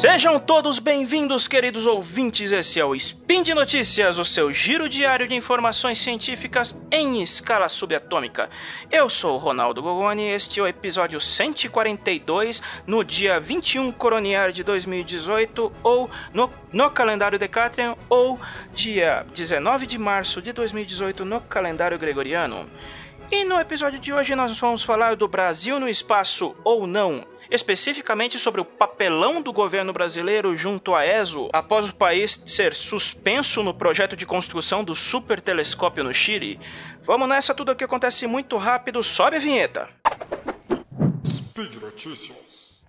Sejam todos bem-vindos, queridos ouvintes. Esse é o Spin de Notícias, o seu giro diário de informações científicas em escala subatômica. Eu sou o Ronaldo Gogoni e este é o episódio 142, no dia 21 Coroniário de 2018, ou no, no calendário Decatrian, ou dia 19 de março de 2018 no calendário Gregoriano. E no episódio de hoje nós vamos falar do Brasil no espaço ou não especificamente sobre o papelão do governo brasileiro junto à ESO após o país ser suspenso no projeto de construção do super telescópio no Chile. Vamos nessa, tudo aqui acontece muito rápido, sobe a vinheta. Speed Notícias.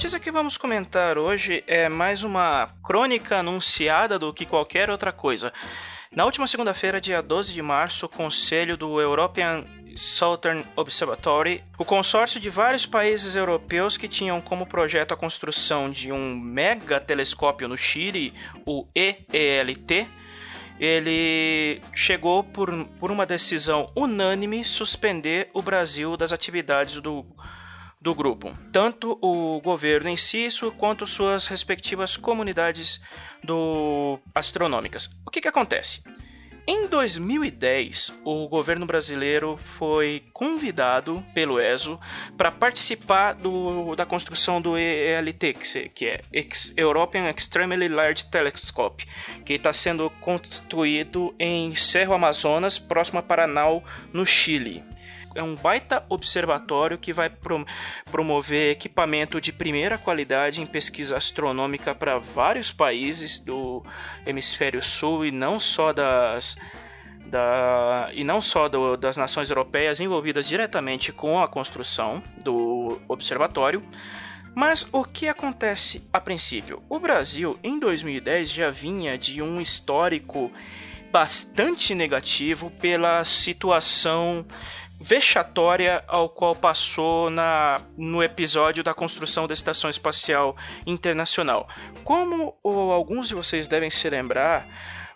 Notícia que vamos comentar hoje é mais uma crônica anunciada do que qualquer outra coisa. Na última segunda-feira, dia 12 de março, o Conselho do European Southern Observatory, o consórcio de vários países europeus que tinham como projeto a construção de um mega telescópio no Chile, o EELT, ele chegou por, por uma decisão unânime suspender o Brasil das atividades do do grupo, tanto o governo em si quanto suas respectivas comunidades do astronômicas. O que, que acontece? Em 2010, o governo brasileiro foi convidado pelo ESO para participar do, da construção do ELT, que é European Extremely Large Telescope, que está sendo construído em Cerro Amazonas, próximo a Paranal, no Chile é um baita observatório que vai promover equipamento de primeira qualidade em pesquisa astronômica para vários países do hemisfério sul e não só das da, e não só do, das nações europeias envolvidas diretamente com a construção do observatório. Mas o que acontece a princípio? O Brasil, em 2010, já vinha de um histórico bastante negativo pela situação vexatória ao qual passou na, no episódio da construção da Estação Espacial Internacional. Como alguns de vocês devem se lembrar,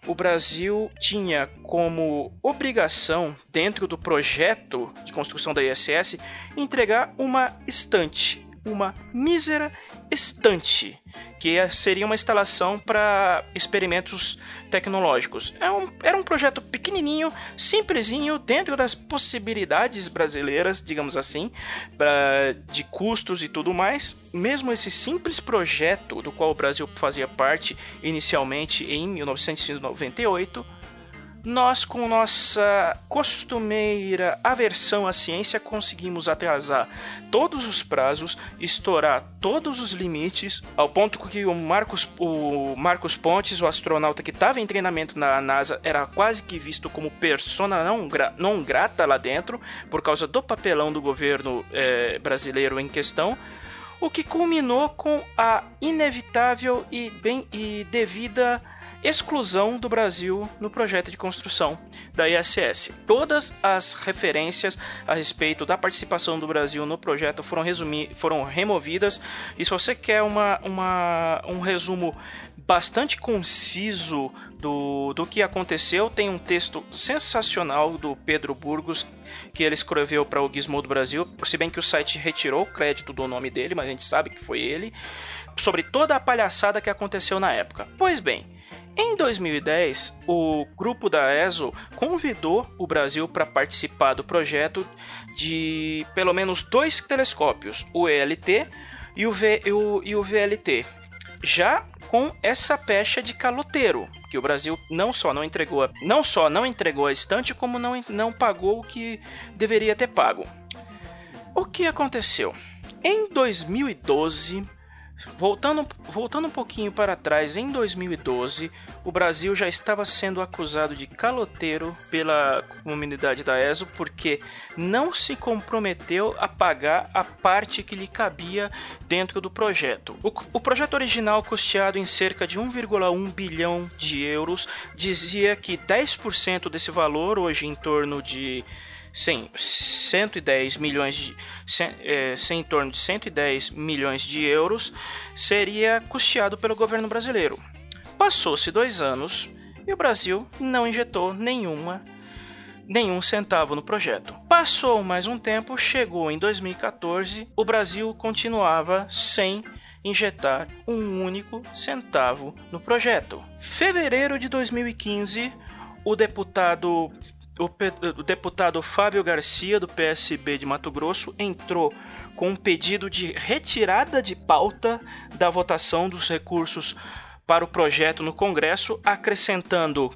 o Brasil tinha como obrigação, dentro do projeto de construção da ISS, entregar uma estante uma mísera estante, que é, seria uma instalação para experimentos tecnológicos. É um, era um projeto pequenininho, simplesinho, dentro das possibilidades brasileiras, digamos assim, pra, de custos e tudo mais. Mesmo esse simples projeto, do qual o Brasil fazia parte inicialmente em 1998, nós, com nossa costumeira aversão à ciência, conseguimos atrasar todos os prazos, estourar todos os limites, ao ponto que o Marcos, o Marcos Pontes, o astronauta que estava em treinamento na NASA, era quase que visto como persona não, não grata lá dentro, por causa do papelão do governo é, brasileiro em questão o que culminou com a inevitável e bem e devida exclusão do Brasil no projeto de construção da ISS. Todas as referências a respeito da participação do Brasil no projeto foram, foram removidas. E se você quer uma, uma, um resumo bastante conciso do, do que aconteceu, tem um texto sensacional do Pedro Burgos que ele escreveu para o Gizmodo Brasil, se bem que o site retirou o crédito do nome dele, mas a gente sabe que foi ele, sobre toda a palhaçada que aconteceu na época. Pois bem, em 2010, o grupo da ESO convidou o Brasil para participar do projeto de pelo menos dois telescópios, o ELT e o, v, o, e o VLT, já com essa pecha de caloteiro, que o Brasil não só não entregou, não só não entregou a estante, como não, não pagou o que deveria ter pago. O que aconteceu? Em 2012, Voltando, voltando um pouquinho para trás, em 2012, o Brasil já estava sendo acusado de caloteiro pela comunidade da ESO porque não se comprometeu a pagar a parte que lhe cabia dentro do projeto. O, o projeto original, custeado em cerca de 1,1 bilhão de euros, dizia que 10% desse valor, hoje em torno de Sim, 110 milhões de. É, em torno de 110 milhões de euros seria custeado pelo governo brasileiro. Passou-se dois anos e o Brasil não injetou nenhuma nenhum centavo no projeto. Passou mais um tempo, chegou em 2014, o Brasil continuava sem injetar um único centavo no projeto. Fevereiro de 2015, o deputado o, deputado Fábio Garcia, do PSB de Mato Grosso, entrou com um pedido de retirada de pauta da votação dos recursos para o projeto no Congresso, acrescentando,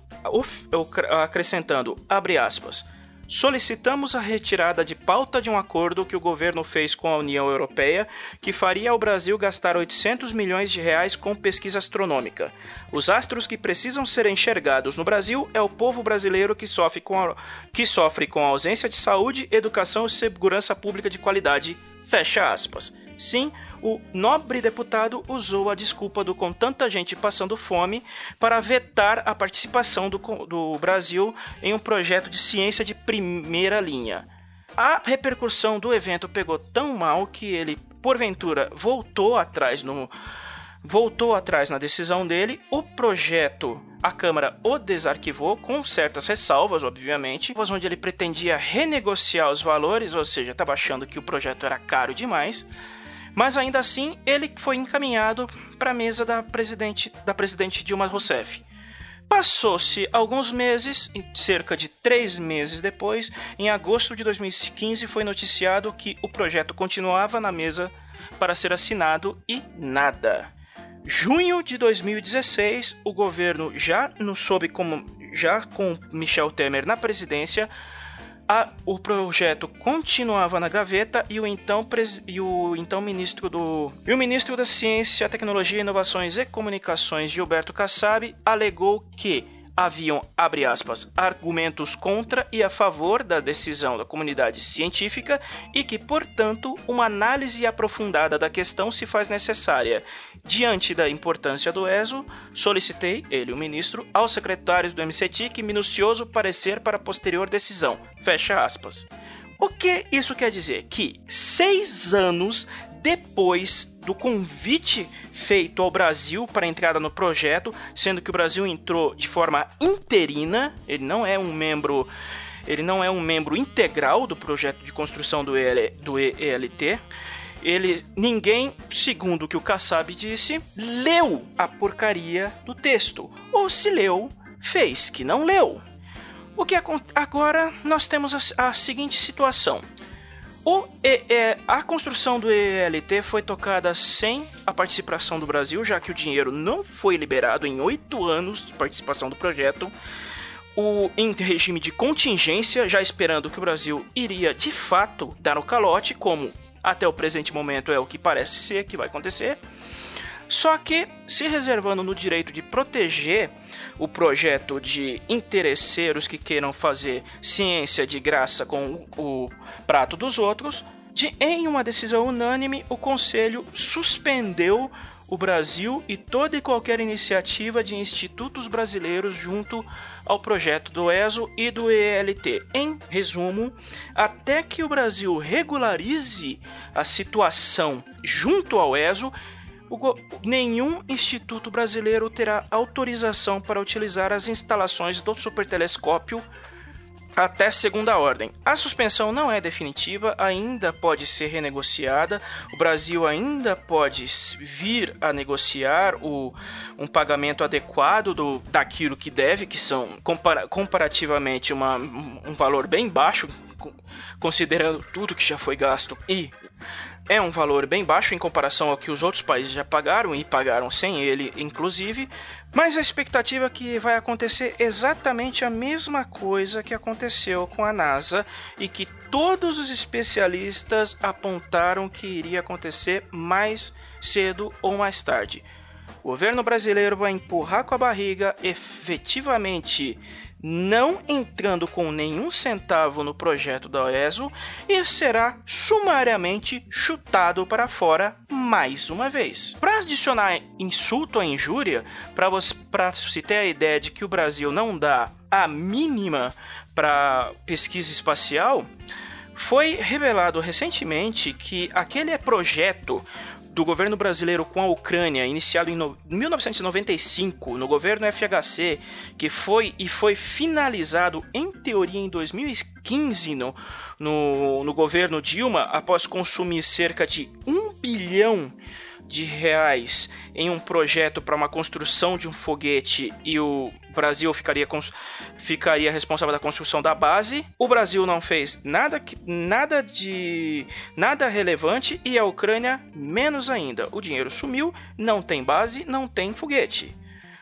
acrescentando abre aspas, solicitamos a retirada de pauta de um acordo que o governo fez com a União Europeia que faria ao Brasil gastar 800 milhões de reais com pesquisa astronômica. Os astros que precisam ser enxergados no Brasil é o povo brasileiro que sofre com a, que sofre com ausência de saúde, educação e segurança pública de qualidade. Fecha aspas. Sim, o nobre deputado usou a desculpa do com tanta gente passando fome para vetar a participação do, do Brasil em um projeto de ciência de primeira linha. A repercussão do evento pegou tão mal que ele, porventura, voltou atrás no voltou atrás na decisão dele. O projeto, a Câmara o desarquivou, com certas ressalvas, obviamente, onde ele pretendia renegociar os valores, ou seja, estava achando que o projeto era caro demais. Mas ainda assim, ele foi encaminhado para a mesa da presidente, da presidente Dilma Rousseff. Passou-se alguns meses, cerca de três meses depois, em agosto de 2015, foi noticiado que o projeto continuava na mesa para ser assinado e nada. Junho de 2016, o governo já não soube como já com Michel Temer na presidência, a, o projeto continuava na gaveta e o então, e o então ministro do e o ministro da Ciência, Tecnologia, Inovações e Comunicações, Gilberto Kassab, alegou que haviam, abre aspas, argumentos contra e a favor da decisão da comunidade científica e que, portanto, uma análise aprofundada da questão se faz necessária. Diante da importância do ESO, solicitei, ele, o ministro, aos secretários do MCTIC minucioso parecer para posterior decisão. Fecha aspas. O que isso quer dizer? Que seis anos depois do convite feito ao Brasil para entrada no projeto, sendo que o Brasil entrou de forma interina, ele não é um membro ele não é um membro integral do projeto de construção do, EL, do ELT. Ele, ninguém, segundo o que o Kassab disse, leu a porcaria do texto. Ou se leu, fez que não leu. O que agora nós temos a, a seguinte situação. O, a construção do ELT foi tocada sem a participação do Brasil, já que o dinheiro não foi liberado em oito anos de participação do projeto. O, em regime de contingência, já esperando que o Brasil iria de fato dar o calote, como até o presente momento é o que parece ser que vai acontecer. Só que se reservando no direito de proteger o projeto de interesseiros que queiram fazer ciência de graça com o prato dos outros, de, em uma decisão unânime, o Conselho suspendeu o Brasil e toda e qualquer iniciativa de institutos brasileiros junto ao projeto do ESO e do ELT. Em resumo, até que o Brasil regularize a situação junto ao ESO, nenhum instituto brasileiro terá autorização para utilizar as instalações do supertelescópio até segunda ordem. A suspensão não é definitiva, ainda pode ser renegociada. O Brasil ainda pode vir a negociar o, um pagamento adequado do, daquilo que deve, que são compara, comparativamente uma, um valor bem baixo, considerando tudo que já foi gasto e é um valor bem baixo em comparação ao que os outros países já pagaram e pagaram sem ele, inclusive, mas a expectativa é que vai acontecer exatamente a mesma coisa que aconteceu com a NASA e que todos os especialistas apontaram que iria acontecer mais cedo ou mais tarde. O governo brasileiro vai empurrar com a barriga efetivamente não entrando com nenhum centavo no projeto da ESO e será sumariamente chutado para fora mais uma vez. Para adicionar insulto à injúria, para se ter a ideia de que o Brasil não dá a mínima para pesquisa espacial, Foi revelado recentemente que aquele projeto do governo brasileiro com a Ucrânia, iniciado em 1995 no governo FHC, que foi e foi finalizado em teoria em 2015 no, no, no governo Dilma, após consumir cerca de um bilhão de reais em um projeto para uma construção de um foguete e o Brasil ficaria, ficaria responsável da construção da base. O Brasil não fez nada, nada de nada relevante e a Ucrânia menos ainda. O dinheiro sumiu, não tem base, não tem foguete.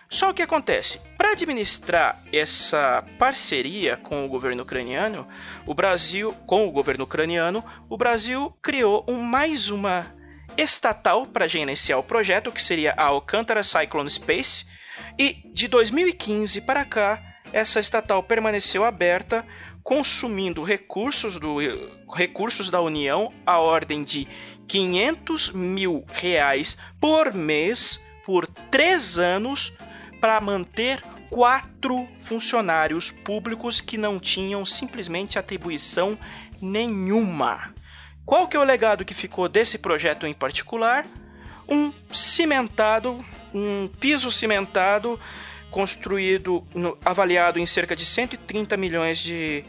Só o que acontece? Para administrar essa parceria com o governo ucraniano, o Brasil, com o governo ucraniano, o Brasil criou um, mais uma estatal para gerenciar o projeto, que seria a Alcântara Cyclone Space, e de 2015 para cá, essa estatal permaneceu aberta, consumindo recursos, do, recursos da União a ordem de 500 mil reais por mês por três anos para manter quatro funcionários públicos que não tinham simplesmente atribuição nenhuma. Qual que é o legado que ficou desse projeto em particular? Um cimentado, um piso cimentado construído, no, avaliado em cerca de 130 milhões de,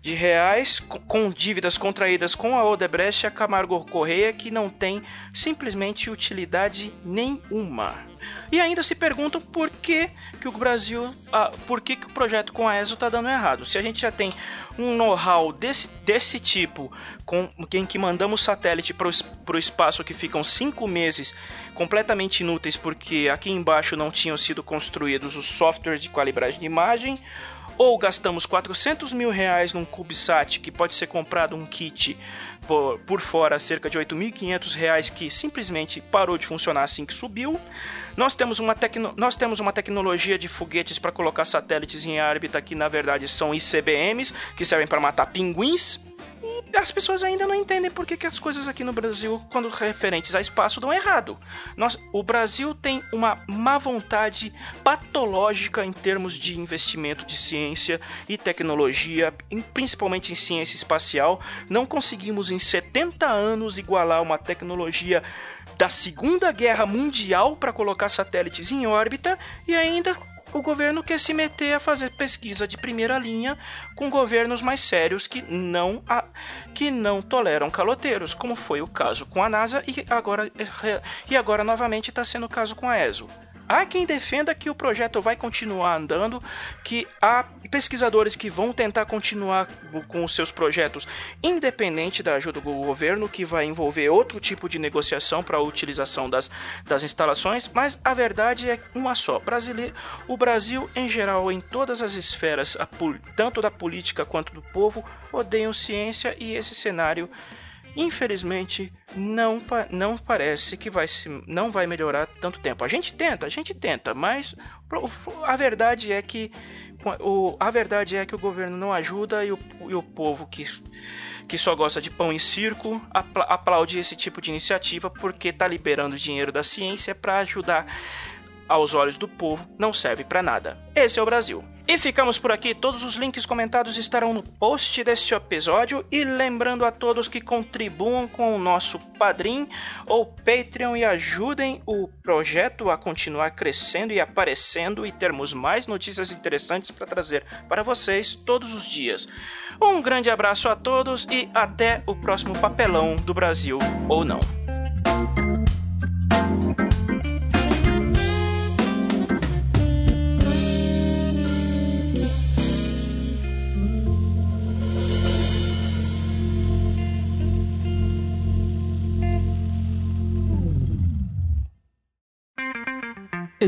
de reais, com dívidas contraídas com a Odebrecht e a Camargo Correia, que não tem simplesmente utilidade nenhuma. E ainda se perguntam por que, que o Brasil, ah, por que, que o projeto com a ESO está dando errado. Se a gente já tem um know-how desse, desse tipo, com, em que mandamos satélite para o espaço que ficam cinco meses completamente inúteis porque aqui embaixo não tinham sido construídos os softwares de calibragem de imagem, ou gastamos 400 mil reais num CubeSat que pode ser comprado um kit por, por fora cerca de 8.500 reais que simplesmente parou de funcionar assim que subiu. Nós temos uma, tecno, nós temos uma tecnologia de foguetes para colocar satélites em órbita que na verdade são ICBMs que servem para matar pinguins. As pessoas ainda não entendem por que, que as coisas aqui no Brasil, quando referentes a espaço, dão errado. Nós, o Brasil tem uma má vontade patológica em termos de investimento de ciência e tecnologia, principalmente em ciência espacial. Não conseguimos em 70 anos igualar uma tecnologia da Segunda Guerra Mundial para colocar satélites em órbita e ainda o governo quer se meter a fazer pesquisa de primeira linha com governos mais sérios que não, a, que não toleram caloteiros, como foi o caso com a NASA e agora, e agora novamente está sendo o caso com a ESO. Há quem defenda que o projeto vai continuar andando, que há pesquisadores que vão tentar continuar com os seus projetos independente da ajuda do governo, que vai envolver outro tipo de negociação para a utilização das, das instalações, mas a verdade é uma só. Brasileiro, o Brasil, em geral, em todas as esferas, tanto da política quanto do povo, odeiam ciência e esse cenário infelizmente não, não parece que vai se, não vai melhorar tanto tempo. A gente tenta, a gente tenta, mas a verdade é que o, a verdade é que o governo não ajuda e o, e o povo que, que só gosta de pão e circo aplaude esse tipo de iniciativa porque está liberando dinheiro da ciência para ajudar aos olhos do povo não serve para nada. Esse é o Brasil. E ficamos por aqui. Todos os links comentados estarão no post deste episódio. E lembrando a todos que contribuam com o nosso Padrim ou Patreon e ajudem o projeto a continuar crescendo e aparecendo e termos mais notícias interessantes para trazer para vocês todos os dias. Um grande abraço a todos e até o próximo papelão do Brasil ou não.